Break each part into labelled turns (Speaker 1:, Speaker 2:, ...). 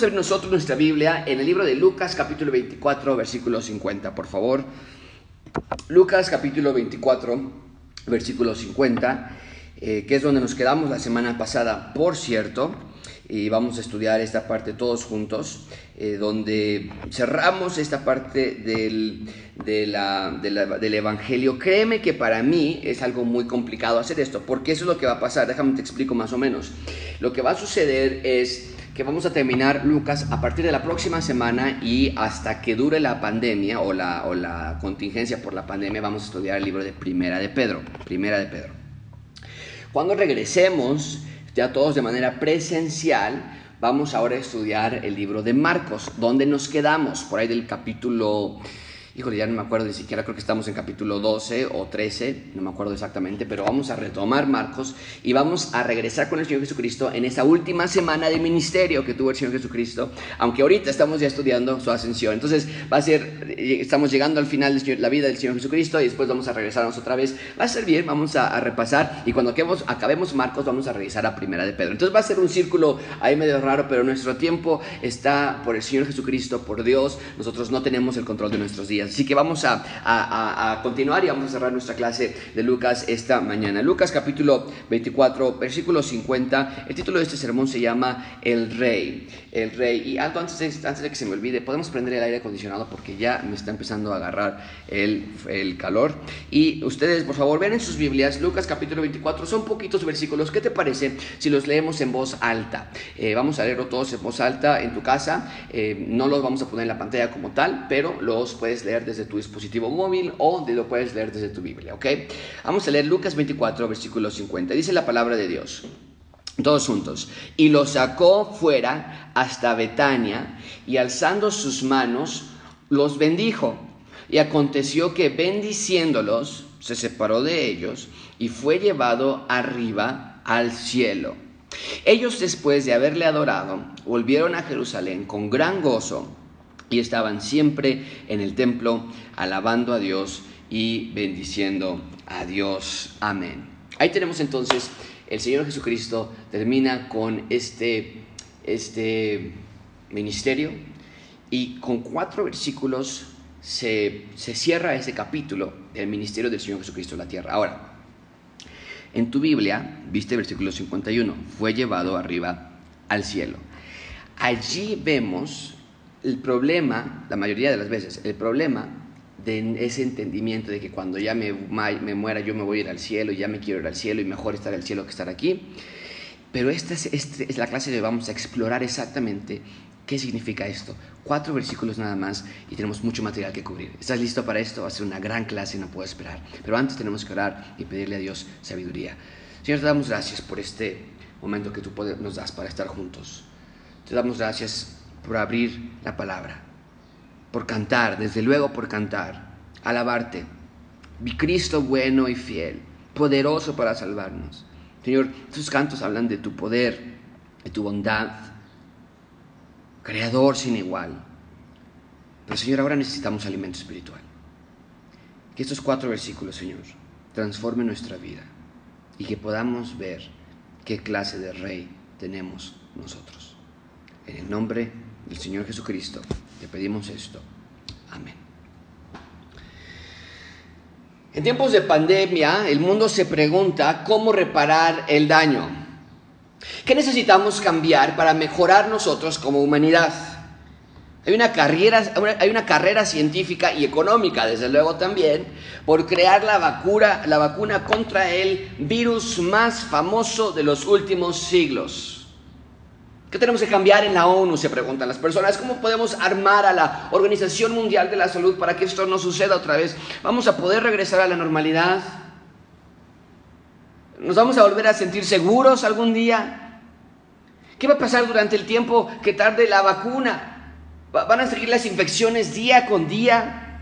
Speaker 1: Vamos a ver nosotros nuestra Biblia en el libro de Lucas capítulo 24 versículo 50, por favor. Lucas capítulo 24 versículo 50, eh, que es donde nos quedamos la semana pasada, por cierto y vamos a estudiar esta parte todos juntos, eh, donde cerramos esta parte del, del Evangelio. Créeme que para mí es algo muy complicado hacer esto, porque eso es lo que va a pasar. Déjame te explico más o menos. Lo que va a suceder es que vamos a terminar Lucas a partir de la próxima semana y hasta que dure la pandemia o la, o la contingencia por la pandemia, vamos a estudiar el libro de Primera de Pedro. Primera de Pedro. Cuando regresemos, ya todos de manera presencial, vamos ahora a estudiar el libro de Marcos, donde nos quedamos, por ahí del capítulo híjole, ya no me acuerdo ni siquiera, creo que estamos en capítulo 12 o 13, no me acuerdo exactamente, pero vamos a retomar Marcos y vamos a regresar con el Señor Jesucristo en esa última semana de ministerio que tuvo el Señor Jesucristo, aunque ahorita estamos ya estudiando su ascensión. Entonces va a ser, estamos llegando al final de la vida del Señor Jesucristo y después vamos a regresarnos otra vez. Va a ser bien, vamos a, repasar y cuando acabemos, acabemos Marcos vamos a regresar a Primera de Pedro. Entonces va a ser un círculo ahí medio raro, pero nuestro tiempo está por el Señor Jesucristo, por Dios. Nosotros no tenemos el control de nuestros días. Así que vamos a, continuar y vamos a cerrar nuestra clase de Lucas esta mañana. Lucas capítulo 24, versículo 50. El título de este sermón se llama El Rey. El Rey. Y algo antes de, antes de que se me olvide, podemos prender el aire acondicionado porque ya me está empezando a agarrar el, el calor. Y ustedes, por favor, vean en sus Biblias, Lucas capítulo 24, son poquitos versículos. ¿Qué te parece si los leemos en voz alta? Eh, vamos a leerlo todos en voz alta en tu casa. Eh, no los vamos a poner en la pantalla como tal, pero los puedes leer desde tu dispositivo móvil o lo puedes leer desde tu Biblia, ¿ok? Vamos a leer Lucas 24, versículo 50. Dice la palabra de Dios. Todos juntos. Y lo sacó fuera hasta Betania y alzando sus manos los bendijo. Y aconteció que bendiciéndolos se separó de ellos y fue llevado arriba al cielo. Ellos después de haberle adorado volvieron a Jerusalén con gran gozo y estaban siempre en el templo alabando a Dios y bendiciendo a Dios. Amén. Ahí tenemos entonces, el Señor Jesucristo termina con este, este ministerio y con cuatro versículos se, se cierra ese capítulo del ministerio del Señor Jesucristo en la tierra. Ahora, en tu Biblia, viste versículo 51, fue llevado arriba al cielo. Allí vemos el problema, la mayoría de las veces, el problema de ese entendimiento de que cuando ya me, muera yo me voy a ir al cielo, ya me quiero ir al cielo y mejor estar al cielo que estar aquí. Pero esta es, esta es la clase de vamos a explorar exactamente qué significa esto. Cuatro versículos nada más y tenemos mucho material que cubrir. ¿Estás listo para esto? Va a ser una gran clase y no puedo esperar. Pero antes tenemos que orar y pedirle a Dios sabiduría. Señor, te damos gracias por este momento que tú nos das para estar juntos. Te damos gracias por abrir la palabra, por cantar, desde luego por cantar, alabarte. Mi Cristo bueno y fiel, poderoso para salvarnos. Señor, estos cantos hablan de tu poder, de tu bondad, creador sin igual. Pero Señor, ahora necesitamos alimento espiritual. Que estos cuatro versículos, Señor, transformen nuestra vida y que podamos ver qué clase de rey tenemos nosotros. En el nombre del Señor Jesucristo, te pedimos esto. Amén. En tiempos de pandemia, el mundo se pregunta cómo reparar el daño. ¿Qué necesitamos cambiar para mejorar nosotros como humanidad? Hay una, carrera, hay una carrera científica y económica, desde luego también, por crear la vacuna, la vacuna contra el virus más famoso de los últimos siglos. ¿Qué tenemos que cambiar en la ONU? Se preguntan las personas. ¿Cómo podemos armar a la Organización Mundial de la Salud para que esto no suceda otra vez? ¿Vamos a poder regresar a la normalidad? ¿Nos vamos a volver a sentir seguros algún día? ¿Qué va a pasar durante el tiempo que tarde la vacuna? ¿Van a seguir las infecciones día con día?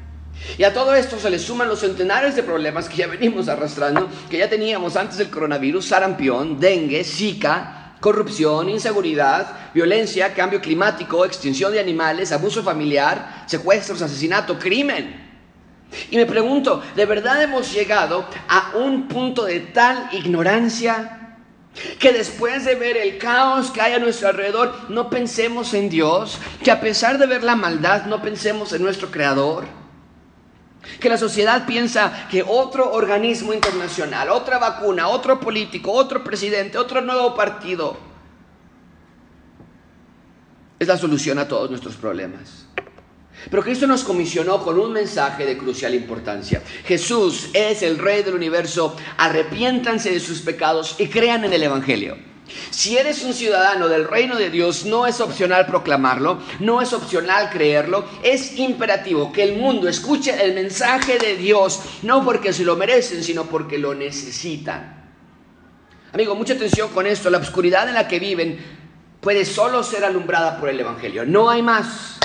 Speaker 1: Y a todo esto se le suman los centenares de problemas que ya venimos arrastrando, que ya teníamos antes del coronavirus, sarampión, dengue, zika, corrupción, inseguridad, violencia, cambio climático, extinción de animales, abuso familiar, secuestros, asesinato, crimen. Y me pregunto, ¿de verdad hemos llegado a un punto de tal ignorancia? Que después de ver el caos que hay a nuestro alrededor, no pensemos en Dios. Que a pesar de ver la maldad, no pensemos en nuestro Creador. Que la sociedad piensa que otro organismo internacional, otra vacuna, otro político, otro presidente, otro nuevo partido es la solución a todos nuestros problemas. Pero Cristo nos comisionó con un mensaje de crucial importancia. Jesús es el Rey del universo, arrepiéntanse de sus pecados y crean en el Evangelio. Si eres un ciudadano del reino de Dios, no es opcional proclamarlo, no es opcional creerlo, es imperativo que el mundo escuche el mensaje de Dios, no porque se lo merecen, sino porque lo necesitan. Amigo, mucha atención con esto, la oscuridad en la que viven puede solo ser alumbrada por el Evangelio, no hay más.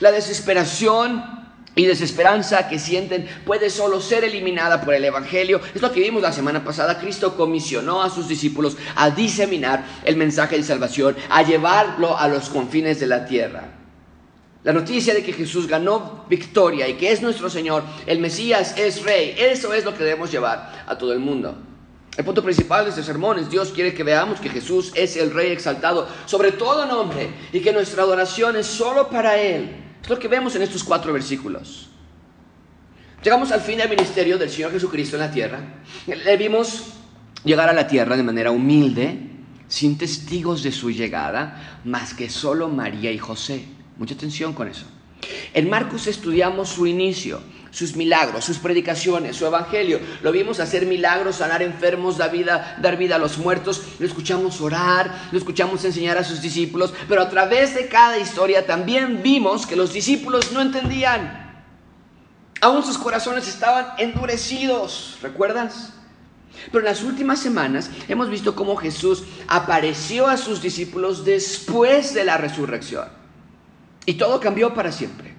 Speaker 1: La desesperación y desesperanza que sienten puede solo ser eliminada por el Evangelio. Es lo que vimos la semana pasada. Cristo comisionó a sus discípulos a diseminar el mensaje de salvación, a llevarlo a los confines de la tierra. La noticia de que Jesús ganó victoria y que es nuestro Señor, el Mesías es rey, eso es lo que debemos llevar a todo el mundo. El punto principal de este sermón es Dios quiere que veamos que Jesús es el rey exaltado sobre todo nombre y que nuestra adoración es solo para Él. Es lo que vemos en estos cuatro versículos. Llegamos al fin del ministerio del Señor Jesucristo en la tierra. Le vimos llegar a la tierra de manera humilde, sin testigos de su llegada, más que solo María y José. Mucha atención con eso. En Marcos estudiamos su inicio, sus milagros, sus predicaciones, su evangelio. Lo vimos hacer milagros, sanar enfermos, dar vida, dar vida a los muertos. Lo escuchamos orar, lo escuchamos enseñar a sus discípulos. Pero a través de cada historia también vimos que los discípulos no entendían. Aún sus corazones estaban endurecidos, ¿recuerdas? Pero en las últimas semanas hemos visto cómo Jesús apareció a sus discípulos después de la resurrección. Y todo cambió para siempre.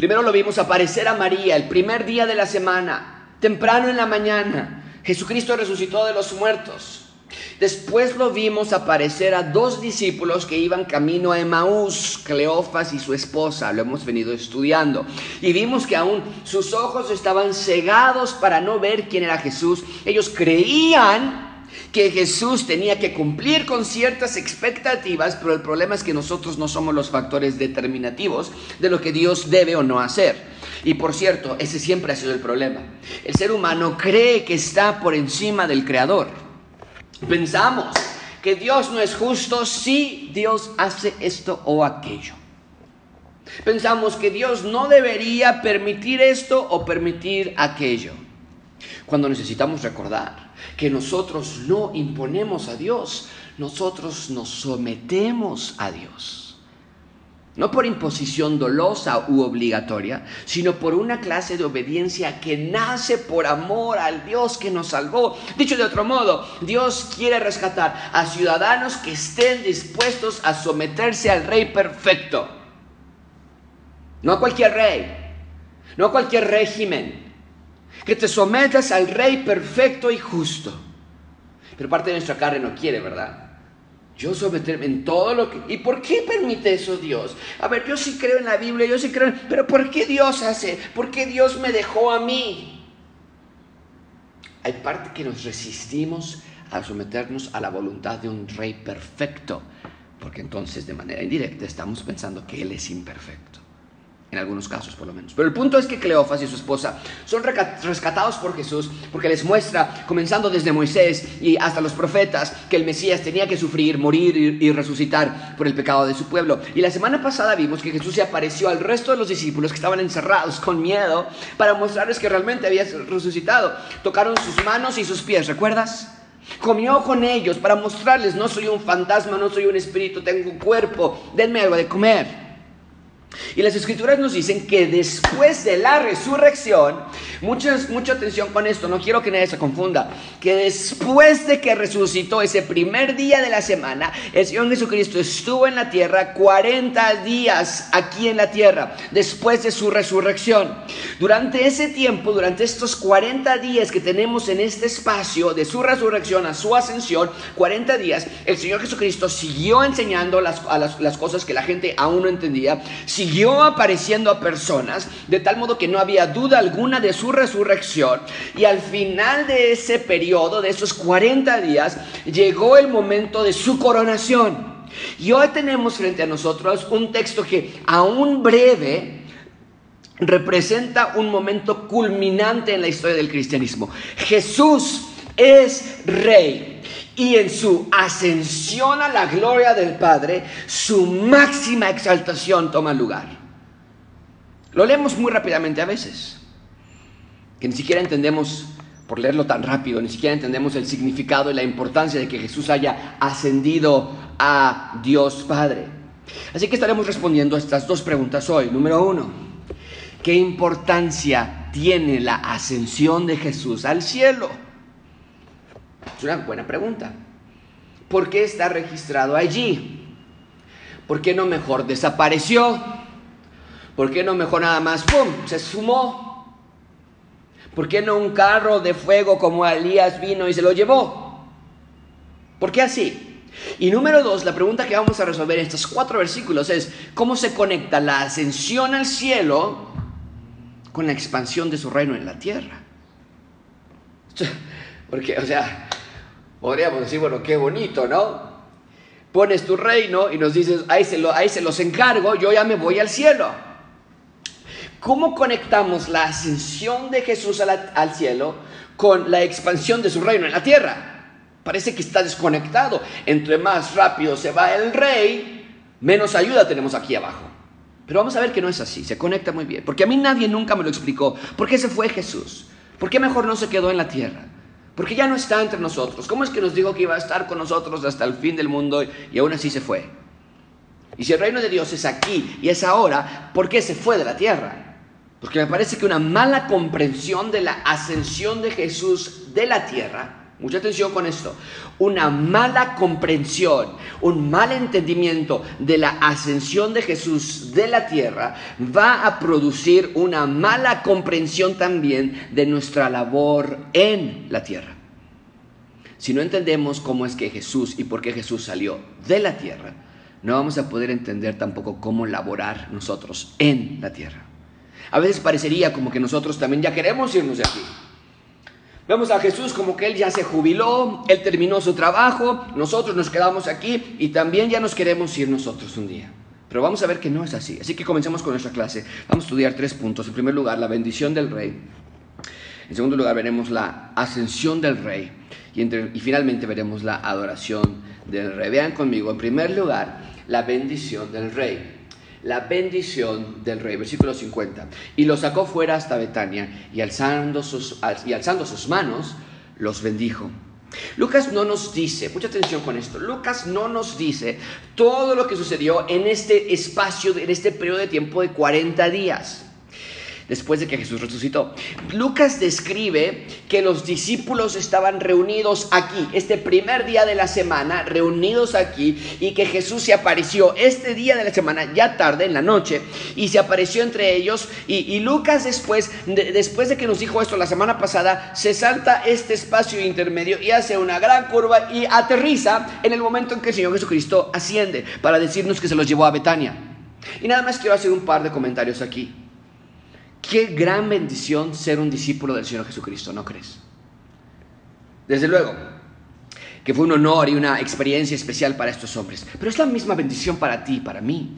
Speaker 1: Primero lo vimos aparecer a María el primer día de la semana, temprano en la mañana. Jesucristo resucitó de los muertos. Después lo vimos aparecer a dos discípulos que iban camino a Emaús, Cleofas y su esposa, lo hemos venido estudiando. Y vimos que aún sus ojos estaban cegados para no ver quién era Jesús. Ellos creían que Jesús tenía que cumplir con ciertas expectativas, pero el problema es que nosotros no somos los factores determinativos de lo que Dios debe o no hacer. Y por cierto, ese siempre ha sido el problema. El ser humano cree que está por encima del Creador. Pensamos que Dios no es justo si Dios hace esto o aquello. Pensamos que Dios no debería permitir esto o permitir aquello. Cuando necesitamos recordar que nosotros no imponemos a Dios, nosotros nos sometemos a Dios. No por imposición dolosa u obligatoria, sino por una clase de obediencia que nace por amor al Dios que nos salvó. Dicho de otro modo, Dios quiere rescatar a ciudadanos que estén dispuestos a someterse al Rey perfecto. No a cualquier rey, no a cualquier régimen, que te sometas al Rey perfecto y justo. Pero parte de nuestra carne no quiere, ¿verdad? Yo someterme en todo lo que... ¿Y por qué permite eso Dios? A ver, yo sí creo en la Biblia, yo sí creo en... Pero ¿por qué Dios hace? ¿Por qué Dios me dejó a mí? Hay parte que nos resistimos a someternos a la voluntad de un rey perfecto, porque entonces de manera indirecta estamos pensando que Él es imperfecto en algunos casos por lo menos. Pero el punto es que Cleofas y su esposa son rescatados por Jesús porque les muestra, comenzando desde Moisés y hasta los profetas, que el Mesías tenía que sufrir, morir y, resucitar por el pecado de su pueblo. Y la semana pasada vimos que Jesús se apareció al resto de los discípulos que estaban encerrados con miedo para mostrarles que realmente había resucitado. Tocaron sus manos y sus pies, ¿recuerdas? Comió con ellos para mostrarles, no soy un fantasma, no soy un espíritu, tengo un cuerpo, denme algo de comer. Y las escrituras nos dicen que después de la resurrección, mucha, mucha atención con esto, no quiero que nadie se confunda, que después de que resucitó ese primer día de la semana, el Señor Jesucristo estuvo en la tierra 40 días aquí en la tierra, después de su resurrección. Durante ese tiempo, durante estos 40 días que tenemos en este espacio, de su resurrección a su ascensión, 40 días, el Señor Jesucristo siguió enseñando las, las, las cosas que la gente aún no entendía siguió apareciendo a personas, de tal modo que no había duda alguna de su su resurrección y al final de ese periodo, de esos 40 días, llegó el momento de su coronación. Y hoy tenemos frente a nosotros un texto que, aún breve, representa un momento culminante en la historia del cristianismo. Jesús es rey y en su ascensión a la gloria del Padre, su máxima exaltación toma lugar. Lo leemos muy rápidamente a veces, que ni siquiera entendemos, por leerlo tan rápido, ni siquiera entendemos el significado y la importancia de que Jesús haya ascendido a Dios Padre. Así que estaremos respondiendo a estas dos preguntas hoy. Número uno, ¿qué importancia tiene la ascensión de Jesús al cielo? Es una buena pregunta. ¿Por qué está registrado allí? ¿Por qué no mejor desapareció? ¿Por qué no mejor nada más, ¡pum!, se sumó? ¿Por qué no un carro de fuego como Elías vino y se lo llevó? ¿Por qué así? Y número dos, la pregunta que vamos a resolver en estos cuatro versículos es, ¿cómo se conecta la ascensión al cielo con la expansión de su reino en la tierra? Porque, o sea, podríamos decir, bueno, qué bonito, ¿no? Pones tu reino y nos dices, ahí se, lo, ahí se los encargo, yo ya me voy al cielo. ¿Cómo conectamos la ascensión de Jesús al cielo con la expansión de su reino en la tierra? Parece que está desconectado. Entre más rápido se va el rey, menos ayuda tenemos aquí abajo. Pero vamos a ver que no es así, se conecta muy bien. Porque a mí nadie nunca me lo explicó. ¿Por qué se fue Jesús? ¿Por qué mejor no se quedó en la tierra? Porque ya no está entre nosotros. ¿Cómo es que nos dijo que iba a estar con nosotros hasta el fin del mundo y aún así se fue? Y si el reino de Dios es aquí y es ahora, ¿por qué se fue de la tierra? Porque me parece que una mala comprensión de la ascensión de Jesús de la tierra, mucha atención con esto, una mala comprensión, un mal entendimiento de la ascensión de Jesús de la tierra va a producir una mala comprensión también de nuestra labor en la tierra. Si no entendemos cómo es que Jesús y por qué Jesús salió de la tierra, no vamos a poder entender tampoco cómo laborar nosotros en la tierra. A veces parecería como que nosotros también ya queremos irnos de aquí. Vemos a Jesús como que Él ya se jubiló, Él terminó su trabajo, nosotros nos quedamos aquí y también ya nos queremos ir nosotros un día. Pero vamos a ver que no es así. Así que comencemos con nuestra clase. Vamos a estudiar tres puntos. En primer lugar, la bendición del rey. En segundo lugar, veremos la ascensión del rey. Y, finalmente veremos la adoración del rey. Vean conmigo, en primer lugar, la bendición del rey la bendición del rey. Versículo 50. Y lo sacó fuera hasta Betania y alzando sus, y alzando sus manos, los bendijo. Lucas no nos dice, mucha atención con esto, Lucas no nos dice todo lo que sucedió en este espacio, en este periodo de tiempo de 40 días después de que Jesús resucitó. Lucas describe que los discípulos estaban reunidos aquí, este primer día de la semana, reunidos aquí, y que Jesús se apareció este día de la semana, ya tarde, en la noche, y se apareció entre ellos. Y, Lucas después, después de que nos dijo esto la semana pasada, se salta este espacio intermedio y hace una gran curva y aterriza en el momento en que el Señor Jesucristo asciende para decirnos que se los llevó a Betania. Y nada más quiero hacer un par de comentarios aquí. Qué gran bendición ser un discípulo del Señor Jesucristo, ¿no crees? Desde luego, que fue un honor y una experiencia especial para estos hombres, pero es la misma bendición para ti y para mí.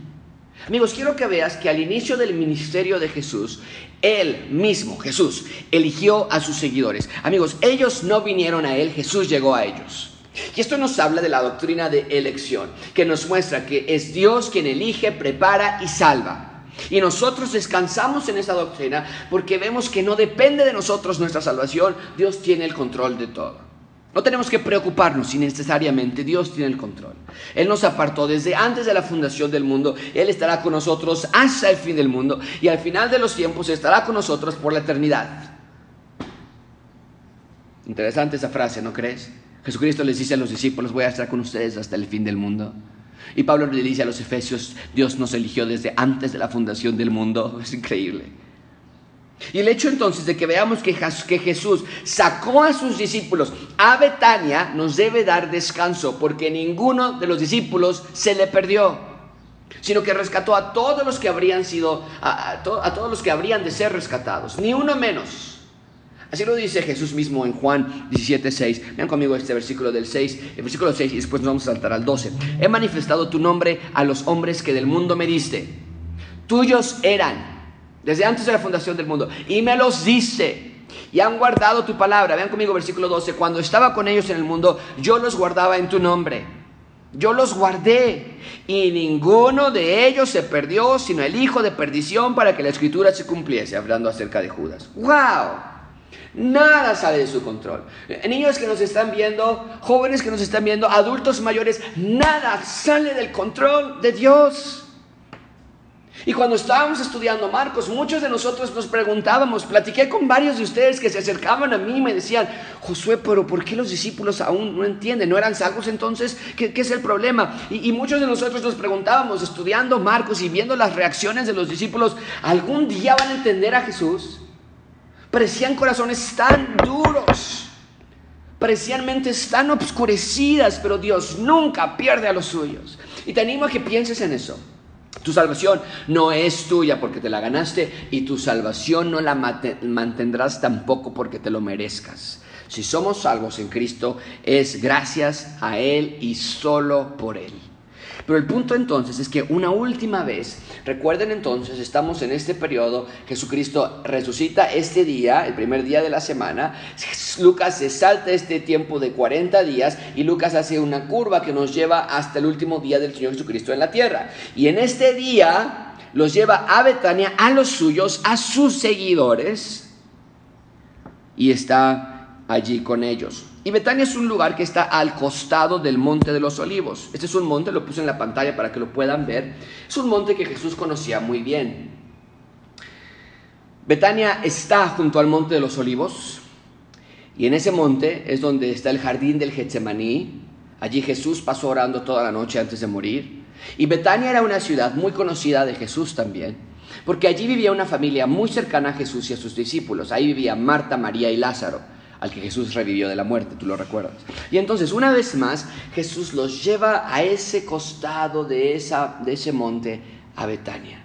Speaker 1: Amigos, quiero que veas que al inicio del ministerio de Jesús, Él mismo, Jesús, eligió a sus seguidores. Amigos, ellos no vinieron a Él, Jesús llegó a ellos. Y esto nos habla de la doctrina de elección, que nos muestra que es Dios quien elige, prepara y salva. Y nosotros descansamos en esa doctrina porque vemos que no depende de nosotros nuestra salvación, Dios tiene el control de todo. No tenemos que preocuparnos innecesariamente, Dios tiene el control. Él nos apartó desde antes de la fundación del mundo, Él estará con nosotros hasta el fin del mundo y al final de los tiempos estará con nosotros por la eternidad. Interesante esa frase, ¿no crees? Jesucristo les dice a los discípulos, voy a estar con ustedes hasta el fin del mundo. Y Pablo le dice a los Efesios, Dios nos eligió desde antes de la fundación del mundo. Es increíble. Y el hecho entonces de que veamos que, Jesús sacó a sus discípulos a Betania nos debe dar descanso, porque ninguno de los discípulos se le perdió, sino que rescató a todos los que habrían sido, a, todos los que habrían de ser rescatados, ni uno menos. Así lo dice Jesús mismo en Juan 17:6. Vean conmigo este versículo del 6, el versículo 6 y después nos vamos a saltar al 12. He manifestado tu nombre a los hombres que del mundo me diste. Tuyos eran desde antes de la fundación del mundo y me los diste. Y han guardado tu palabra. Vean conmigo versículo 12. Cuando estaba con ellos en el mundo, yo los guardaba en tu nombre. Yo los guardé y ninguno de ellos se perdió, sino el hijo de perdición para que la escritura se cumpliese, hablando acerca de Judas. ¡Wow! Nada sale de su control. Niños que nos están viendo, jóvenes que nos están viendo, adultos mayores, nada sale del control de Dios. Y cuando estábamos estudiando Marcos, muchos de nosotros nos preguntábamos, platiqué con varios de ustedes que se acercaban a mí y me decían, Josué, pero ¿por qué los discípulos aún no entienden? ¿No eran salvos entonces? ¿Qué, es el problema? Y, y, muchos de nosotros nos preguntábamos, estudiando Marcos y viendo las reacciones de los discípulos, ¿algún día van a entender a Jesús? Parecían corazones tan duros, parecían mentes tan obscurecidas, pero Dios nunca pierde a los suyos. Y te animo a que pienses en eso. Tu salvación no es tuya porque te la ganaste y tu salvación no la mantendrás tampoco porque te lo merezcas. Si somos salvos en Cristo es gracias a Él y solo por Él. Pero el punto entonces es que una última vez, recuerden entonces, estamos en este periodo, Jesucristo resucita este día, el primer día de la semana, Lucas se salta este tiempo de 40 días y Lucas hace una curva que nos lleva hasta el último día del Señor Jesucristo en la tierra. Y en este día los lleva a Betania, a los suyos, a sus seguidores, y está allí con ellos. Y Betania es un lugar que está al costado del Monte de los Olivos. Este es un monte, lo puse en la pantalla para que lo puedan ver. Es un monte que Jesús conocía muy bien. Betania está junto al Monte de los Olivos. Y en ese monte es donde está el jardín del Getsemaní. Allí Jesús pasó orando toda la noche antes de morir. Y Betania era una ciudad muy conocida de Jesús también, porque allí vivía una familia muy cercana a Jesús y a sus discípulos. Ahí vivían Marta, María y Lázaro al que Jesús revivió de la muerte, tú lo recuerdas. Y entonces, una vez más, Jesús los lleva a ese costado de, esa, de ese monte, a Betania.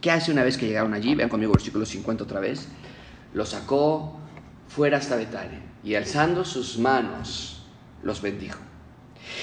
Speaker 1: ¿Qué hace una vez que llegaron allí? Vean conmigo versículo 50 otra vez. Lo sacó fuera hasta Betania y alzando sus manos, los bendijo.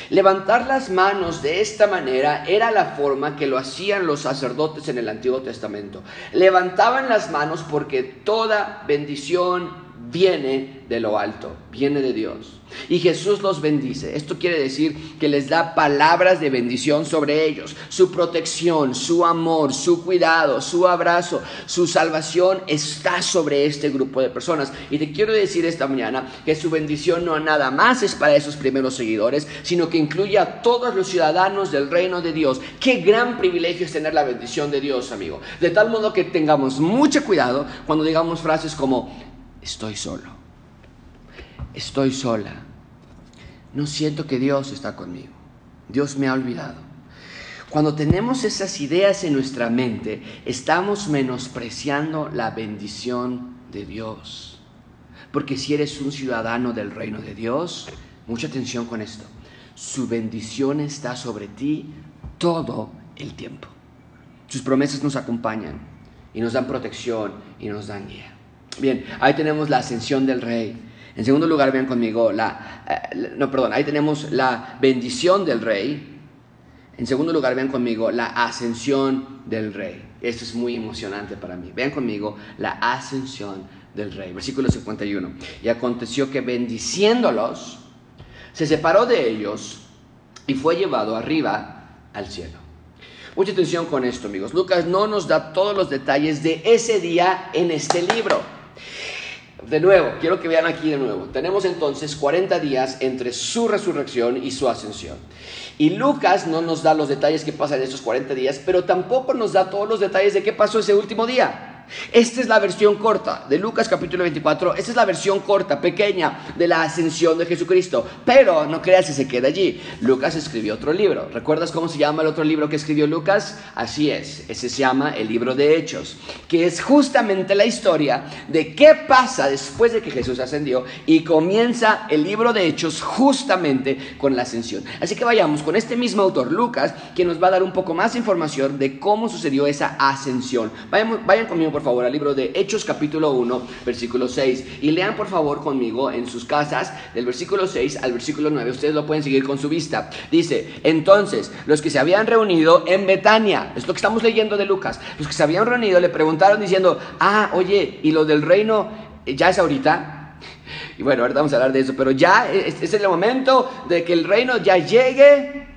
Speaker 1: Levantar las manos de esta manera era la forma que lo hacían los sacerdotes en el Antiguo Testamento. Levantaban las manos porque toda bendición viene de lo alto, viene de Dios. Y Jesús los bendice. Esto quiere decir que les da palabras de bendición sobre ellos. Su protección, su amor, su cuidado, su abrazo, su salvación está sobre este grupo de personas. Y te quiero decir esta mañana que su bendición no nada más es para esos primeros seguidores, sino que incluye a todos los ciudadanos del reino de Dios. Qué gran privilegio es tener la bendición de Dios, amigo. De tal modo que tengamos mucho cuidado cuando digamos frases como estoy solo, estoy sola, no siento que Dios está conmigo, Dios me ha olvidado. Cuando tenemos esas ideas en nuestra mente, estamos menospreciando la bendición de Dios. Porque si eres un ciudadano del reino de Dios, mucha atención con esto, su bendición está sobre ti todo el tiempo. Sus promesas nos acompañan y nos dan protección y nos dan guía. Bien, ahí tenemos la ascensión del rey. En segundo lugar, vean conmigo, la, eh, no, perdón, ahí tenemos la bendición del rey. En segundo lugar, vean conmigo la ascensión del rey. Esto es muy emocionante para mí. Vean conmigo la ascensión del rey. Versículo 51. Y aconteció que bendiciéndolos, se separó de ellos y fue llevado arriba al cielo. Mucha atención con esto, amigos. Lucas no nos da todos los detalles de ese día en este libro. De nuevo, quiero que vean aquí de nuevo. Tenemos entonces 40 días entre su resurrección y su ascensión. Y Lucas no nos da los detalles que pasan en esos 40 días, pero tampoco nos da todos los detalles de qué pasó ese último día. Esta es la versión corta de Lucas capítulo 24. Esta es la versión corta, pequeña, de la ascensión de Jesucristo. Pero no creas que se queda allí. Lucas escribió otro libro. ¿Recuerdas cómo se llama el otro libro que escribió Lucas? Así es. Ese se llama el libro de Hechos, que es justamente la historia de qué pasa después de que Jesús ascendió y comienza el libro de Hechos justamente con la ascensión. Así que vayamos con este mismo autor, Lucas, que nos va a dar un poco más de información de cómo sucedió esa ascensión. Vayan, vayan conmigo por favor al libro de Hechos capítulo 1, versículo 6. Y lean por favor conmigo en sus casas del versículo 6 al versículo 9. Ustedes lo pueden seguir con su vista. Dice, entonces los que se habían reunido en Betania, es lo que estamos leyendo de Lucas, los que se habían reunido le preguntaron diciendo, ah, oye, ¿y lo del reino ya es ahorita? Y bueno, ahorita vamos a hablar de eso, pero ya es el momento de que el reino ya llegue.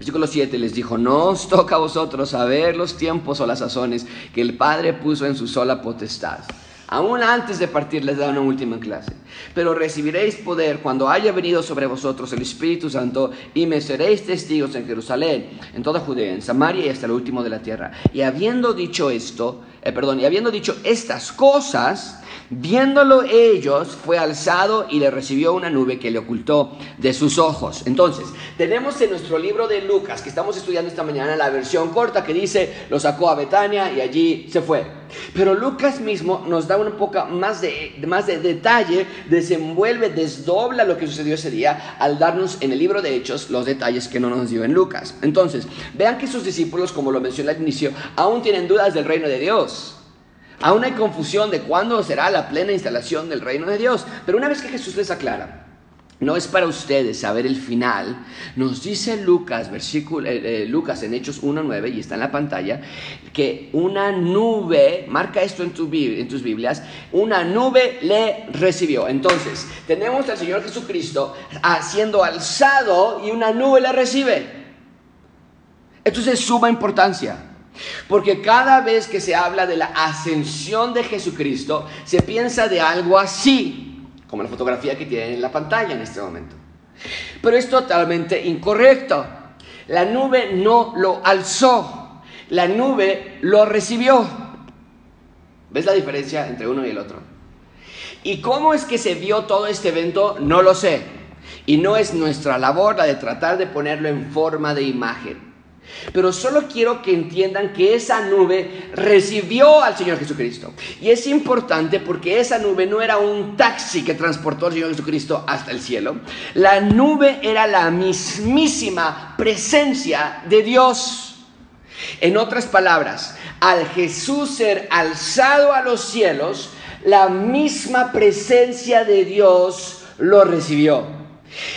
Speaker 1: Versículo 7 les dijo, no os toca a vosotros saber los tiempos o las sazones que el Padre puso en su sola potestad. Aún antes de partir les da una última clase. Pero recibiréis poder cuando haya venido sobre vosotros el Espíritu Santo y me seréis testigos en Jerusalén, en toda Judea, en Samaria y hasta el último de la tierra. Y habiendo dicho esto, eh, perdón, y habiendo dicho estas cosas, Viéndolo ellos, fue alzado y le recibió una nube que le ocultó de sus ojos. Entonces, tenemos en nuestro libro de Lucas, que estamos estudiando esta mañana, la versión corta que dice, lo sacó a Betania y allí se fue. Pero Lucas mismo nos da un poco más de, más de detalle, desenvuelve, desdobla lo que sucedió ese día al darnos en el libro de Hechos los detalles que no nos dio en Lucas. Entonces, vean que sus discípulos, como lo mencioné al inicio, aún tienen dudas del reino de Dios. Aún hay confusión de cuándo será la plena instalación del reino de Dios. Pero una vez que Jesús les aclara, no es para ustedes saber el final. Nos dice Lucas, versículo, eh, eh, Lucas en Hechos 1.9, y está en la pantalla, que una nube, marca esto en, tu, en tus Biblias, una nube le recibió. Entonces, tenemos al Señor Jesucristo siendo alzado y una nube le recibe. Esto es de suma importancia. Porque cada vez que se habla de la ascensión de Jesucristo, se piensa de algo así, como la fotografía que tienen en la pantalla en este momento. Pero es totalmente incorrecto. La nube no lo alzó, la nube lo recibió. ¿Ves la diferencia entre uno y el otro? ¿Y cómo es que se vio todo este evento? No lo sé. Y no es nuestra labor la de tratar de ponerlo en forma de imagen. Pero solo quiero que entiendan que esa nube recibió al Señor Jesucristo. Y es importante porque esa nube no era un taxi que transportó al Señor Jesucristo hasta el cielo. La nube era la mismísima presencia de Dios. En otras palabras, al Jesús ser alzado a los cielos, la misma presencia de Dios lo recibió.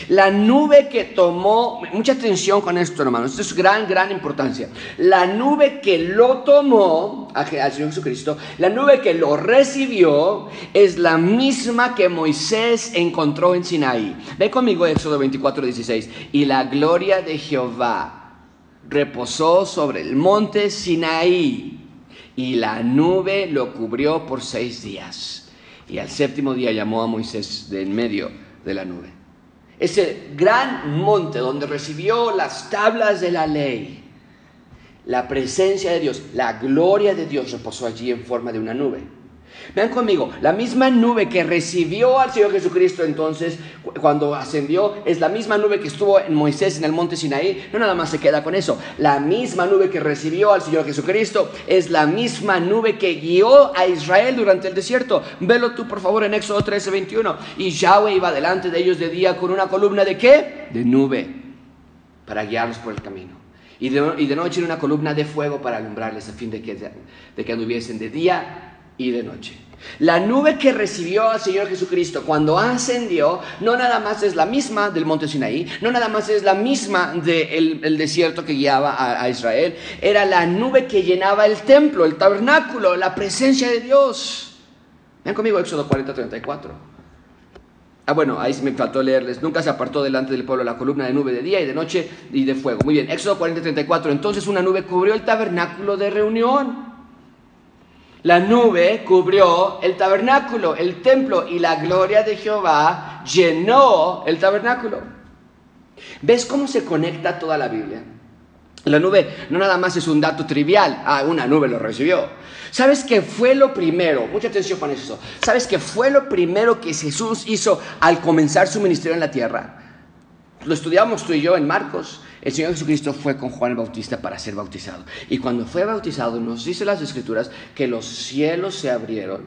Speaker 1: La nube que tomó, mucha atención con esto hermanos, esto es gran, gran importancia. La nube que lo tomó al Señor Jesucristo, la nube que lo recibió, es la misma que Moisés encontró en Sinaí. Ve conmigo Éxodo 24, 16. Y la gloria de Jehová reposó sobre el monte Sinaí, y la nube lo cubrió por seis días. Y al séptimo día llamó a Moisés de en medio de la nube ese gran monte donde recibió las tablas de la ley, la presencia de Dios, la gloria de Dios reposó allí en forma de una nube. Vean conmigo, la misma nube que recibió al Señor Jesucristo entonces cuando ascendió es la misma nube que estuvo en Moisés en el monte Sinaí. No nada más se queda con eso. La misma nube que recibió al Señor Jesucristo es la misma nube que guió a Israel durante el desierto. Velo tú por favor en Éxodo 13, 21. Y Yahweh iba delante de ellos de día con una columna de qué? De nube para guiarlos por el camino. Y de, noche en una columna de fuego para alumbrarles a fin de que, de que anduviesen de día y de noche. La nube que recibió al Señor Jesucristo cuando ascendió, no nada más es la misma del monte Sinaí, no nada más es la misma del desierto que guiaba a, a, Israel, era la nube que llenaba el templo, el tabernáculo, la presencia de Dios. Ven conmigo Éxodo 40, 34. Ah, bueno, ahí me faltó leerles. Nunca se apartó delante del pueblo la columna de nube de día y de noche y de fuego. Muy bien, Éxodo 40, 34. Entonces una nube cubrió el tabernáculo de reunión la nube cubrió el tabernáculo, el templo, y la gloria de Jehová llenó el tabernáculo. ¿Ves cómo se conecta toda la Biblia? La nube no nada más es un dato trivial, ah, una nube lo recibió. ¿Sabes qué fue lo primero? Mucha atención con eso. ¿Sabes qué fue lo primero que Jesús hizo al comenzar su ministerio en la tierra? Lo estudiamos tú y yo en Marcos el Señor Jesucristo fue con Juan el Bautista para ser bautizado. Y cuando fue bautizado, nos dice las Escrituras que los cielos se abrieron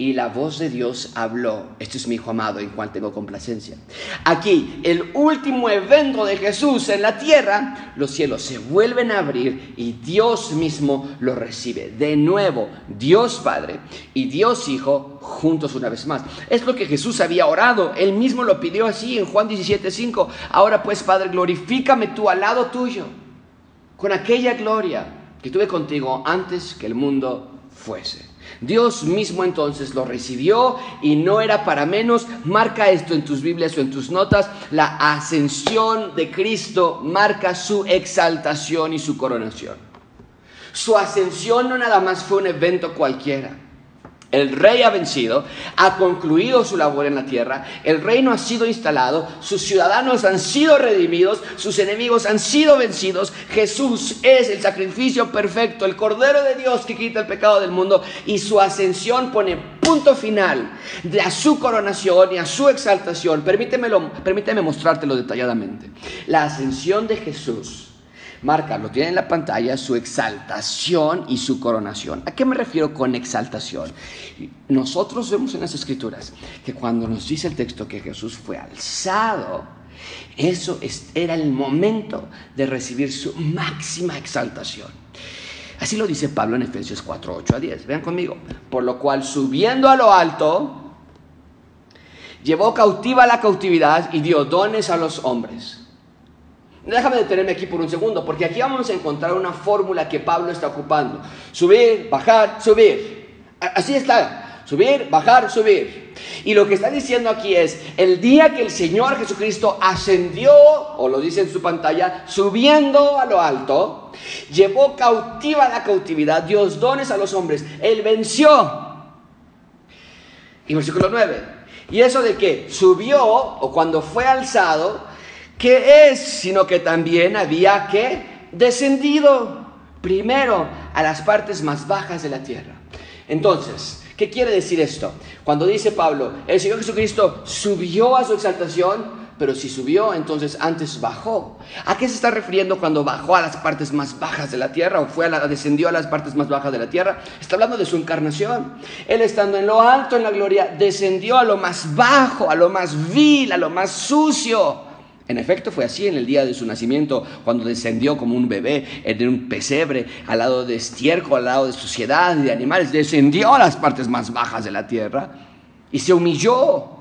Speaker 1: y la voz de Dios habló. Este es mi hijo amado en cual tengo complacencia. Aquí, el último evento de Jesús en la tierra, los cielos se vuelven a abrir y Dios mismo lo recibe. De nuevo, Dios Padre y Dios Hijo juntos una vez más. Es lo que Jesús había orado. Él mismo lo pidió así en Juan 17:5. Ahora pues, Padre, glorifícame tú al lado tuyo con aquella gloria que tuve contigo antes que el mundo fuese. Dios mismo entonces lo recibió y no era para menos. Marca esto en tus Biblias o en tus notas. La ascensión de Cristo marca su exaltación y su coronación. Su ascensión no nada más fue un evento cualquiera. El rey ha vencido, ha concluido su labor en la tierra, el reino ha sido instalado, sus ciudadanos han sido redimidos, sus enemigos han sido vencidos. Jesús es el sacrificio perfecto, el Cordero de Dios que quita el pecado del mundo y su ascensión pone punto final a su coronación y a su exaltación. Permíteme mostrártelo detalladamente. La ascensión de Jesús marca, lo tiene en la pantalla, su exaltación y su coronación. ¿A qué me refiero con exaltación? Nosotros vemos en las escrituras que cuando nos dice el texto que Jesús fue alzado, eso era el momento de recibir su máxima exaltación. Así lo dice Pablo en Efesios 4, 8 a 10. Vean conmigo. Por lo cual, subiendo a lo alto, llevó cautiva la cautividad y dio dones a los hombres. Déjame detenerme aquí por un segundo, porque aquí vamos a encontrar una fórmula que Pablo está ocupando. Subir, bajar, subir. Así está. Subir, bajar, subir. Y lo que está diciendo aquí es, el día que el Señor Jesucristo ascendió, o lo dice en su pantalla, subiendo a lo alto, llevó cautiva la cautividad, Dios dones a los hombres. Él venció. Y versículo 9. Y eso de que subió, o cuando fue alzado, ¿Qué es? Sino que también había que descendido primero a las partes más bajas de la tierra. Entonces, ¿qué quiere decir esto? Cuando dice Pablo, el Señor Jesucristo subió a su exaltación, pero si subió, entonces antes bajó. ¿A qué se está refiriendo cuando bajó a las partes más bajas de la tierra o fue a la, descendió a las partes más bajas de la tierra? Está hablando de su encarnación. Él estando en lo alto en la gloria, descendió a lo más bajo, a lo más vil, a lo más sucio en efecto fue así en el día de su nacimiento, cuando descendió como un bebé en un pesebre, al lado de estiércol, al lado de suciedad de animales, descendió a las partes más bajas de la tierra y se humilló.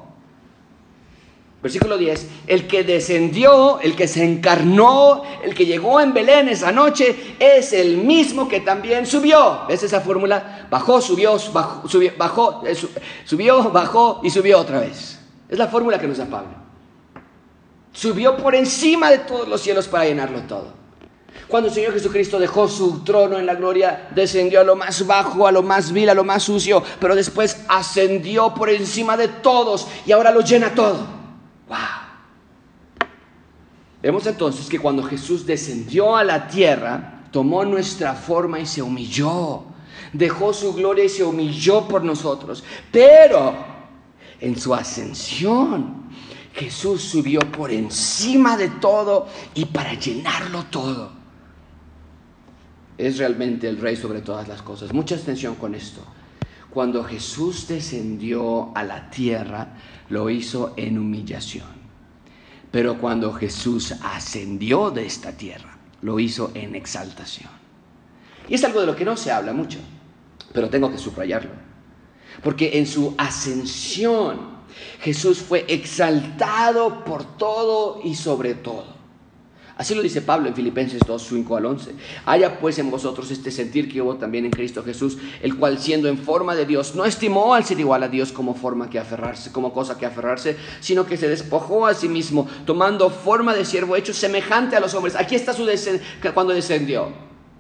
Speaker 1: Versículo 10, el que descendió, el que se encarnó, el que llegó en Belén esa noche, es el mismo que también subió. ¿Ves esa fórmula? Bajó, subió, bajó, subió, bajó, eh, subió, bajó y subió otra vez. Es la fórmula que nos da Pablo. Subió por encima de todos los cielos para llenarlo todo. Cuando el Señor Jesucristo dejó su trono en la gloria, descendió a lo más bajo, a lo más vil, a lo más sucio, pero después ascendió por encima de todos y ahora lo llena todo. ¡Wow! Vemos entonces que cuando Jesús descendió a la tierra, tomó nuestra forma y se humilló. Dejó su gloria y se humilló por nosotros. Pero en su ascensión, Jesús subió por encima de todo y para llenarlo todo. Es realmente el rey sobre todas las cosas. Mucha atención con esto. Cuando Jesús descendió a la tierra, lo hizo en humillación. Pero cuando Jesús ascendió de esta tierra, lo hizo en exaltación. Y es algo de lo que no se habla mucho, pero tengo que subrayarlo. Porque en su ascensión, Jesús fue exaltado por todo y sobre todo. Así lo dice Pablo en Filipenses 2, 5 al 11. Haya pues en vosotros este sentir que hubo también en Cristo Jesús, el cual siendo en forma de Dios, no estimó al ser igual a Dios como forma que aferrarse, como cosa que aferrarse, sino que se despojó a sí mismo, tomando forma de siervo hecho semejante a los hombres. Aquí está su cuando descendió.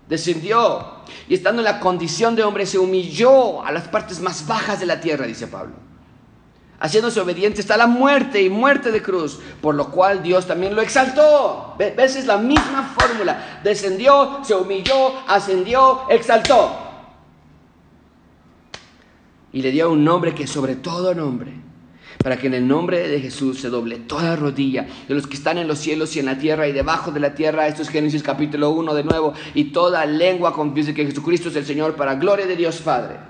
Speaker 1: Descendió y estando en la condición de hombre se humilló a las partes más bajas de la tierra, dice Pablo haciéndose obediente hasta la muerte y muerte de cruz, por lo cual Dios también lo exaltó. ¿Ves? Es la misma fórmula. Descendió, se humilló, ascendió, exaltó. Y le dio un nombre que sobre todo nombre. para que en el nombre de Jesús se doble toda rodilla de los que están en los cielos y en la tierra y debajo de la tierra. Esto es Génesis capítulo 1 de nuevo. Y toda lengua confiese que Jesucristo es el Señor para gloria de Dios Padre.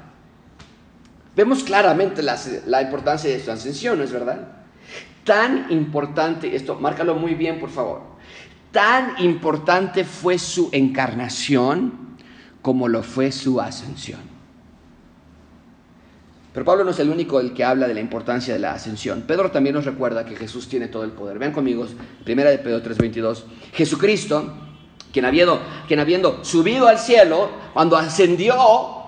Speaker 1: Vemos claramente la, la importancia de su ascensión, ¿no es verdad? Tan importante, esto, márcalo muy bien por favor, tan importante fue su encarnación como lo fue su ascensión. Pero Pablo no es el único el que habla de la importancia de la ascensión. Pedro también nos recuerda que Jesús tiene todo el poder. Vean conmigo, primera de Pedro 3:22. Jesucristo, quien habiendo, quien habiendo subido al cielo, cuando ascendió,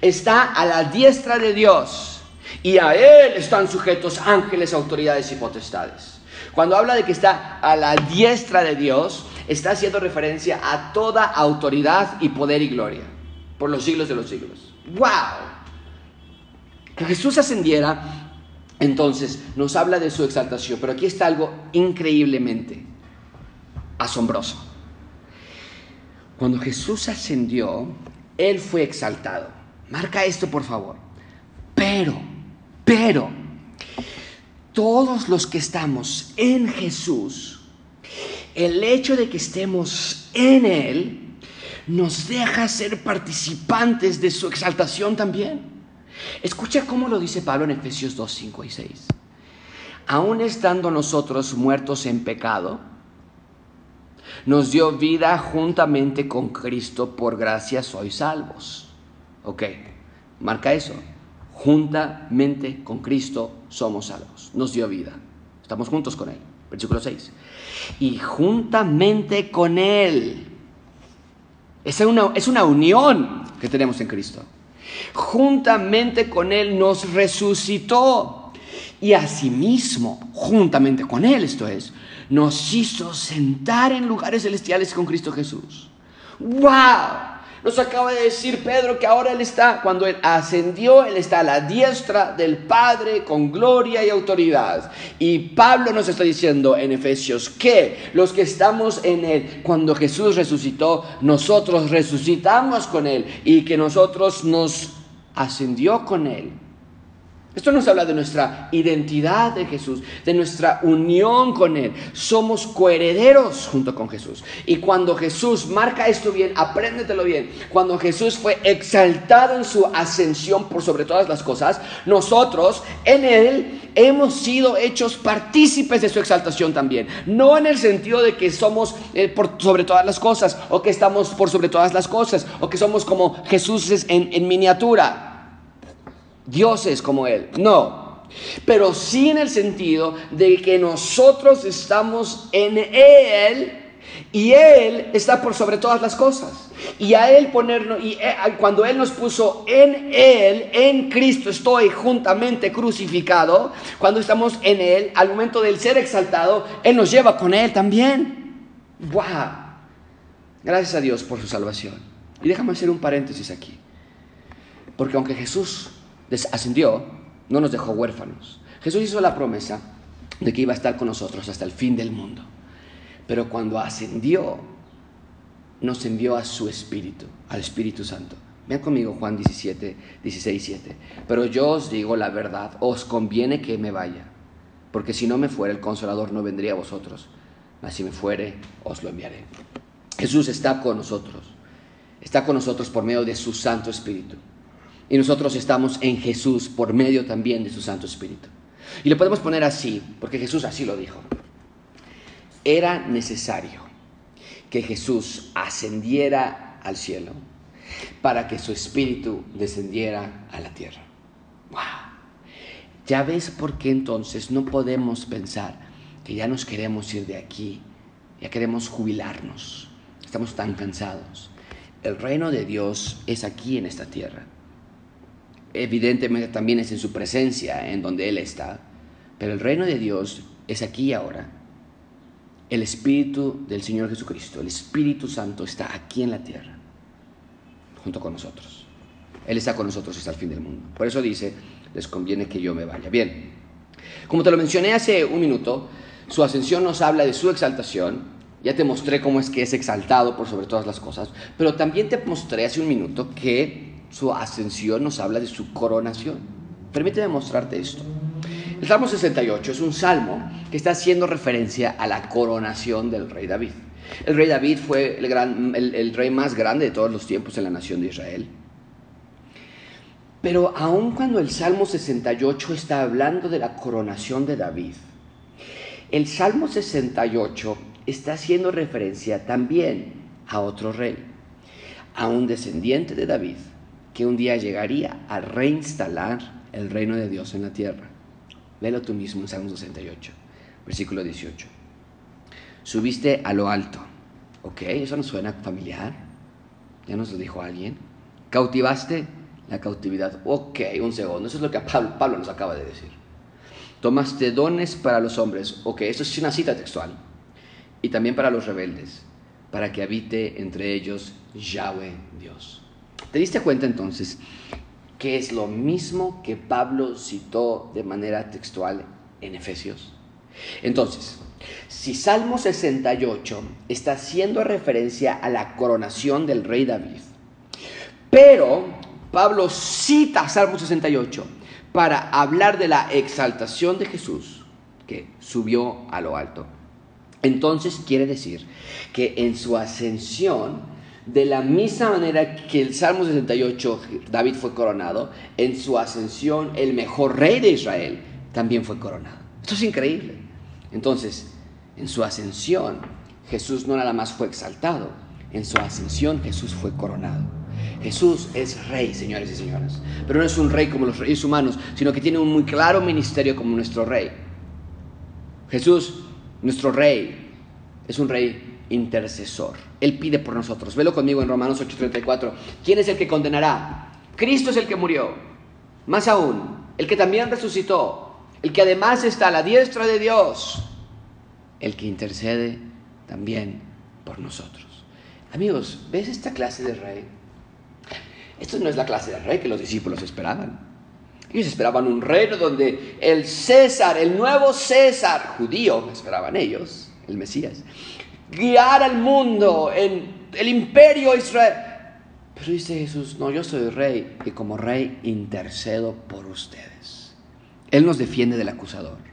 Speaker 1: está a la diestra de Dios. Y a Él están sujetos ángeles, autoridades y potestades. Cuando habla de que está a la diestra de Dios, está haciendo referencia a toda autoridad y poder y gloria por los siglos de los siglos. ¡Wow! Que Jesús ascendiera, entonces nos habla de su exaltación, pero aquí está algo increíblemente asombroso. Cuando Jesús ascendió, Él fue exaltado. Marca esto, por favor. Pero, pero, todos los que estamos en Jesús, el hecho de que estemos en Él, nos deja ser participantes de su exaltación también. Escucha cómo lo dice Pablo en Efesios 2, 5 y 6. Aún estando nosotros muertos en pecado, nos dio vida juntamente con Cristo, por gracia sois salvos. Ok, marca eso. Juntamente con Cristo somos salvos. Nos dio vida. Estamos juntos con Él. Versículo 6. Y juntamente con Él. Es una, es una unión que tenemos en Cristo juntamente con Él nos resucitó y asimismo, juntamente con Él, esto es, nos hizo sentar en lugares celestiales con Cristo Jesús. ¡Wow! Nos acaba de decir Pedro que ahora Él está, cuando Él ascendió, Él está a la diestra del Padre con gloria y autoridad. Y Pablo nos está diciendo en Efesios que los que estamos en Él, cuando Jesús resucitó, nosotros resucitamos con Él y que nosotros nos ascendió con Él. Esto nos habla de nuestra identidad de Jesús, de nuestra unión con Él. Somos coherederos junto con Jesús. Y cuando Jesús, marca esto bien, apréndetelo bien, cuando Jesús fue exaltado en su ascensión por sobre todas las cosas, nosotros en Él hemos sido hechos partícipes de su exaltación también. No en el sentido de que somos eh, por sobre todas las cosas, o que estamos por sobre todas las cosas, o que somos como Jesús en, en miniatura dioses como Él. No. Pero sí en el sentido de que nosotros estamos en Él y Él está por sobre todas las cosas. Y a Él ponernos, y eh, cuando Él nos puso en Él, en Cristo estoy juntamente crucificado, cuando estamos en Él, al momento del ser exaltado, Él nos lleva con Él también. ¡Wow! Gracias a Dios por su salvación. Y déjame hacer un paréntesis aquí. Porque aunque Jesús ascendió, no nos dejó huérfanos. Jesús hizo la promesa de que iba a estar con nosotros hasta el fin del mundo. Pero cuando ascendió, nos envió a su Espíritu, al Espíritu Santo. Vean conmigo Juan 17, 16, 7. Pero yo os digo la verdad, os conviene que me vaya, porque si no me fuera el consolador no vendría a vosotros, mas si me fuere, os lo enviaré. Jesús está con nosotros, está con nosotros por medio de su Santo Espíritu. Y nosotros estamos en Jesús por medio también de su Santo Espíritu. Y lo podemos poner así, porque Jesús así lo dijo. Era necesario que Jesús ascendiera al cielo para que su espíritu descendiera a la tierra. ¡Wow! Ya ves por qué entonces no podemos pensar que ya nos queremos ir de aquí, ya queremos jubilarnos, estamos tan cansados. El reino de Dios es aquí en esta tierra evidentemente también es en su presencia, en donde Él está. Pero el reino de Dios es aquí y ahora. El Espíritu del Señor Jesucristo, el Espíritu Santo está aquí en la tierra, junto con nosotros. Él está con nosotros hasta el fin del mundo. Por eso dice, les conviene que yo me vaya. Bien, como te lo mencioné hace un minuto, su ascensión nos habla de su exaltación. Ya te mostré cómo es que es exaltado por sobre todas las cosas, pero también te mostré hace un minuto que su ascensión nos habla de su coronación. Permíteme mostrarte esto. El Salmo 68 es un salmo que está haciendo referencia a la coronación del rey David. El rey David fue el, gran, el, rey más grande de todos los tiempos en la nación de Israel. Pero aun cuando el Salmo 68 está hablando de la coronación de David, el Salmo 68 está haciendo referencia también a otro rey, a un descendiente de David, que un día llegaría a reinstalar el reino de Dios en la tierra. Velo tú mismo en Salmo 68, versículo 18. Subiste a lo alto. Ok, eso nos suena familiar. Ya nos lo dijo alguien. Cautivaste la cautividad. Ok, un segundo. Eso es lo que Pablo, nos acaba de decir. Tomaste dones para los hombres. Ok, eso es una cita textual. Y también para los rebeldes, para que habite entre ellos Yahweh Dios. ¿Te diste cuenta entonces que es lo mismo que Pablo citó de manera textual en Efesios. Entonces, si Salmo 68 está haciendo referencia a la coronación del rey David, pero Pablo cita Salmo 68 para hablar de la exaltación de Jesús, que subió a lo alto, entonces quiere decir que en su ascensión de la misma manera que el Salmo 68, David fue coronado, en su ascensión el mejor rey de Israel también fue coronado. Esto es increíble. Entonces, en su ascensión, Jesús no nada más fue exaltado, en su ascensión Jesús fue coronado. Jesús es rey, señores y señoras, pero no es un rey como los reyes humanos, sino que tiene un muy claro ministerio como nuestro rey. Jesús, nuestro rey, es un rey intercesor. Él pide por nosotros. Velo conmigo en Romanos 8:34. ¿Quién es el que condenará? Cristo es el que murió. Más aún, el que también resucitó, el que además está a la diestra de Dios, el que intercede también por nosotros. Amigos, ¿ves esta clase de rey? Esto no es la clase de rey que los discípulos esperaban. Ellos esperaban un reino donde el César, el nuevo César judío, esperaban ellos, el Mesías, guiar al mundo en el imperio Israel. Pero dice Jesús, no, yo soy rey y como rey intercedo por ustedes. Él nos defiende del acusador.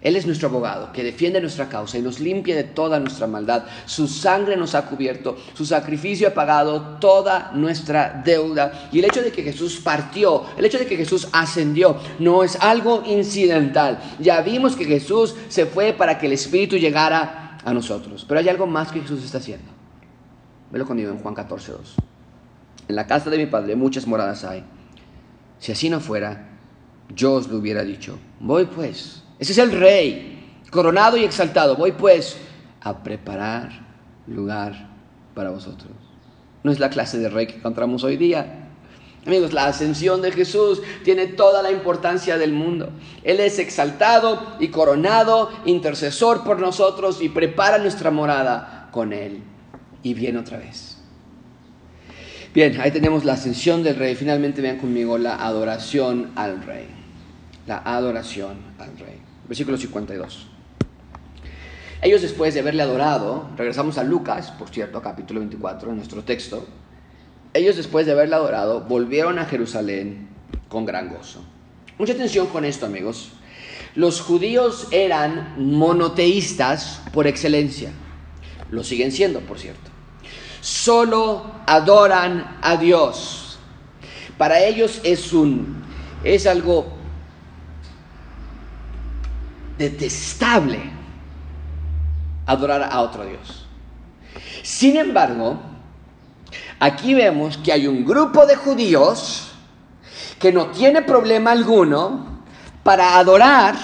Speaker 1: Él es nuestro abogado que defiende nuestra causa y nos limpia de toda nuestra maldad. Su sangre nos ha cubierto, su sacrificio ha pagado toda nuestra deuda. Y el hecho de que Jesús partió, el hecho de que Jesús ascendió, no es algo incidental. Ya vimos que Jesús se fue para que el Espíritu llegara a nosotros. Pero hay algo más que Jesús está haciendo. Velo conmigo en Juan 14, 2. En la casa de mi Padre muchas moradas hay. Si así no fuera, yo os lo hubiera dicho. Voy pues. Ese es el rey, coronado y exaltado. Voy pues a preparar lugar para vosotros. No es la clase de rey que encontramos hoy día. Amigos, la ascensión de Jesús tiene toda la importancia del mundo. Él es exaltado y coronado, intercesor por nosotros y prepara nuestra morada con Él. Y viene otra vez. Bien, ahí tenemos la ascensión del rey. Finalmente vean conmigo la adoración al rey. La adoración al rey. Versículo 52. Ellos después de haberle adorado, regresamos a Lucas, por cierto, capítulo 24, en nuestro texto, ellos después de haberla adorado volvieron a Jerusalén con gran gozo. Mucha atención con esto, amigos. Los judíos eran monoteístas por excelencia. Lo siguen siendo, por cierto. Solo adoran a Dios. Para ellos es un es algo detestable adorar a otro Dios. Sin embargo, Aquí vemos que hay un grupo de judíos que no tiene problema alguno para adorar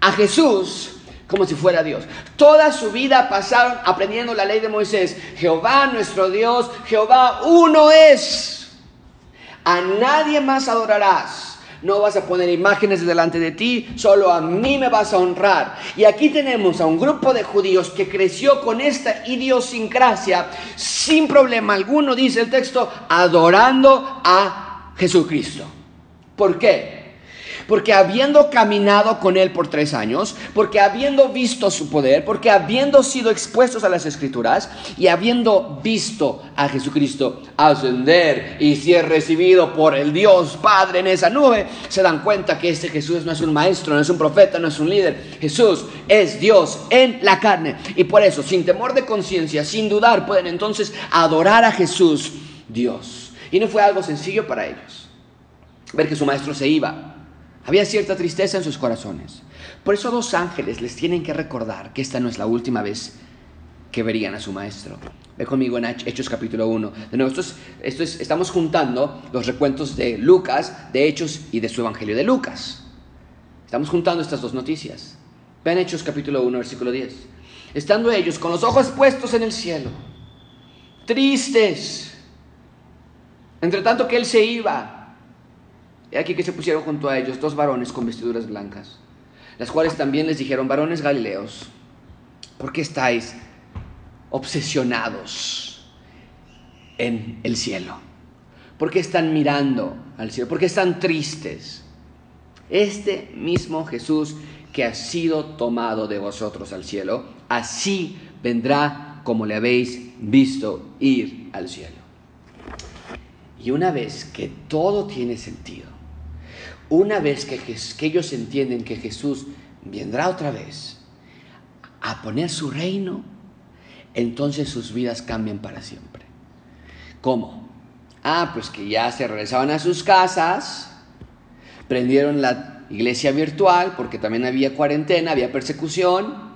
Speaker 1: a Jesús como si fuera Dios. Toda su vida pasaron aprendiendo la ley de Moisés. Jehová nuestro Dios, Jehová uno es. A nadie más adorarás no vas a poner imágenes delante de ti, solo a mí me vas a honrar. Y aquí tenemos a un grupo de judíos que creció con esta idiosincrasia sin problema alguno, dice el texto, adorando a Jesucristo. ¿Por qué? Porque habiendo caminado con Él por tres años, porque habiendo visto su poder, porque habiendo sido expuestos a las escrituras y habiendo visto a Jesucristo ascender y ser recibido por el Dios Padre en esa nube, se dan cuenta que este Jesús no es un maestro, no es un profeta, no es un líder. Jesús es Dios en la carne. Y por eso, sin temor de conciencia, sin dudar, pueden entonces adorar a Jesús Dios. Y no fue algo sencillo para ellos ver que su maestro se iba había cierta tristeza en sus corazones. Por eso dos ángeles les tienen que recordar que esta no es la última vez que verían a su maestro. Ve conmigo en Hechos capítulo 1. De nuevo, esto estamos juntando los recuentos de Lucas, de Hechos y de su Evangelio de Lucas. Estamos juntando estas dos noticias. Ven Hechos capítulo 1, versículo 10. Estando ellos con los ojos puestos en el cielo, tristes, entre tanto que él se iba, He aquí que se pusieron junto a ellos dos varones con vestiduras blancas, las cuales también les dijeron, varones galileos, ¿por qué estáis obsesionados en el cielo? ¿Por qué están mirando al cielo? ¿Por qué están tristes? Este mismo Jesús que ha sido tomado de vosotros al cielo, así vendrá como le habéis visto ir al cielo. Y una vez que todo tiene sentido, una vez que, ellos entienden que Jesús vendrá otra vez a poner su reino, entonces sus vidas cambian para siempre. ¿Cómo? Ah, pues que ya se regresaban a sus casas, prendieron la iglesia virtual porque también había cuarentena, había persecución,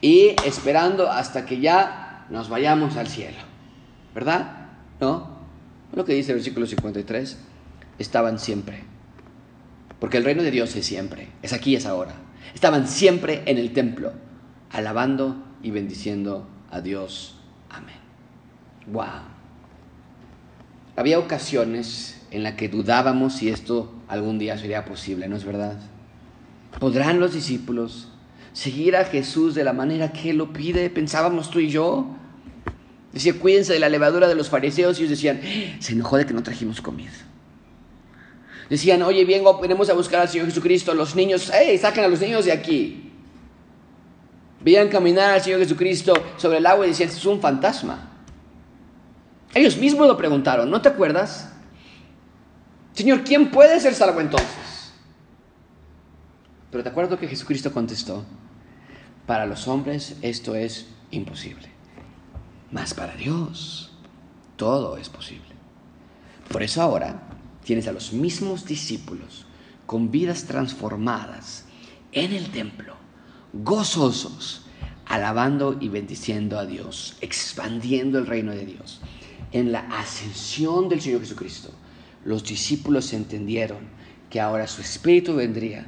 Speaker 1: y esperando hasta que ya nos vayamos al cielo. ¿Verdad? ¿No? Lo que dice el versículo 53, estaban siempre porque el reino de Dios es siempre, es aquí, es ahora. Estaban siempre en el templo, alabando y bendiciendo a Dios. Amén. Wow. Había ocasiones en las que dudábamos si esto algún día sería posible, ¿no es verdad? ¿Podrán los discípulos seguir a Jesús de la manera que Él lo pide? Pensábamos tú y yo. Decía, cuídense de la levadura de los fariseos y ellos decían, se enojó de que no trajimos comida. Decían, oye, vengo, venimos a buscar al Señor Jesucristo. Los niños, hey, saquen a los niños de aquí. Veían caminar al Señor Jesucristo sobre el agua y decían, es un fantasma. Ellos mismos lo preguntaron, ¿no te acuerdas? Señor, ¿quién puede ser salvo entonces? Pero te acuerdo que Jesucristo contestó, para los hombres esto es imposible, mas para Dios todo es posible. Por eso ahora tienes a los mismos discípulos con vidas transformadas en el templo, gozosos, alabando y bendiciendo a Dios, expandiendo el reino de Dios. En la ascensión del Señor Jesucristo, los discípulos entendieron que ahora su espíritu vendría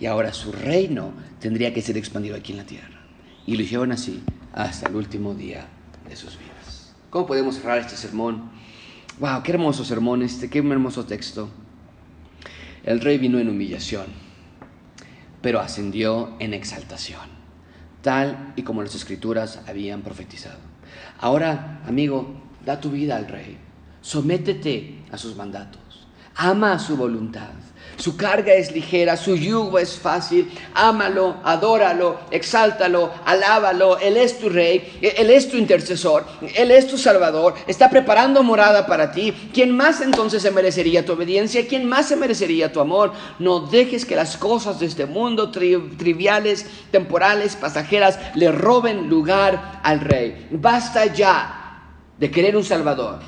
Speaker 1: y ahora su reino tendría que ser expandido aquí en la tierra. Y lo hicieron así hasta el último día de sus vidas. ¿Cómo podemos cerrar este sermón? Wow, qué hermoso sermón este, qué hermoso texto. El rey vino en humillación, pero ascendió en exaltación, tal y como las escrituras habían profetizado. Ahora, amigo, da tu vida al rey, sométete a sus mandatos, ama su voluntad, su carga es ligera, su yugo es fácil. Ámalo, adóralo, exáltalo, alábalo. Él es tu rey, Él es tu intercesor, Él es tu salvador. Está preparando morada para ti. ¿Quién más entonces se merecería tu obediencia? ¿Quién más se merecería tu amor? No dejes que las cosas de este mundo triviales, temporales, pasajeras, le roben lugar al rey. Basta ya de querer un salvador,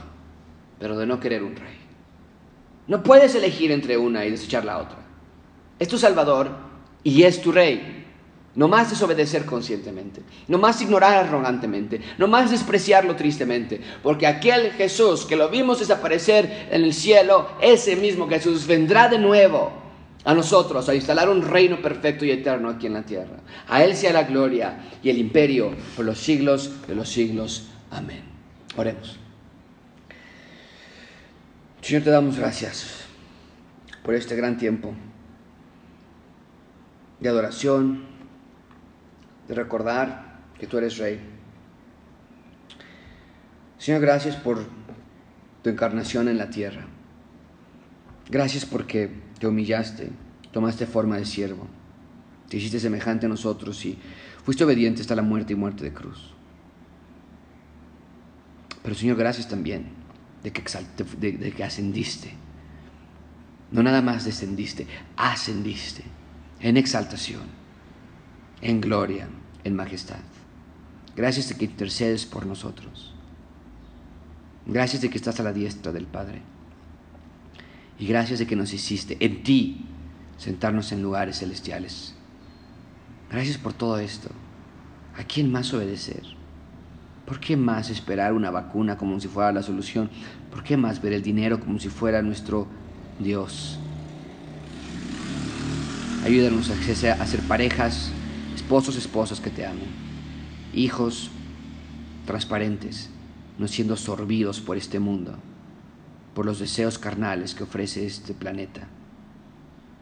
Speaker 1: pero de no querer un rey. No puedes elegir entre una y desechar la otra. Es tu Salvador y es tu Rey. No más desobedecer conscientemente, no más ignorar arrogantemente, no más despreciarlo tristemente, porque aquel Jesús que lo vimos desaparecer en el cielo, ese mismo Jesús vendrá de nuevo a nosotros a instalar un reino perfecto y eterno aquí en la tierra. A Él sea la gloria y el imperio por los siglos de los siglos. Amén. Oremos. Señor, te damos gracias por este gran tiempo de adoración, de recordar que tú eres rey. Señor, gracias por tu encarnación en la tierra. Gracias porque te humillaste tomaste forma de siervo, te hiciste semejante a nosotros y fuiste obediente hasta la muerte y muerte de cruz. Pero Señor, gracias también de que, de que ascendiste. No nada más descendiste, ascendiste en exaltación, en gloria, en majestad. Gracias de que intercedes por nosotros. Gracias de que estás a la diestra del Padre. Y gracias de que nos hiciste en ti sentarnos en lugares celestiales. Gracias por todo esto. ¿A quién más obedecer? ¿Por qué más esperar una vacuna como si fuera la solución? ¿Por qué más ver el dinero como si fuera nuestro Dios? Ayúdanos a ser parejas, esposos, esposas que te amen, hijos transparentes, no siendo sorbidos por este mundo, por los deseos carnales que ofrece este planeta,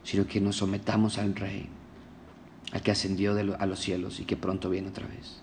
Speaker 1: sino que nos sometamos al Rey, al que ascendió a los cielos y que pronto viene otra vez.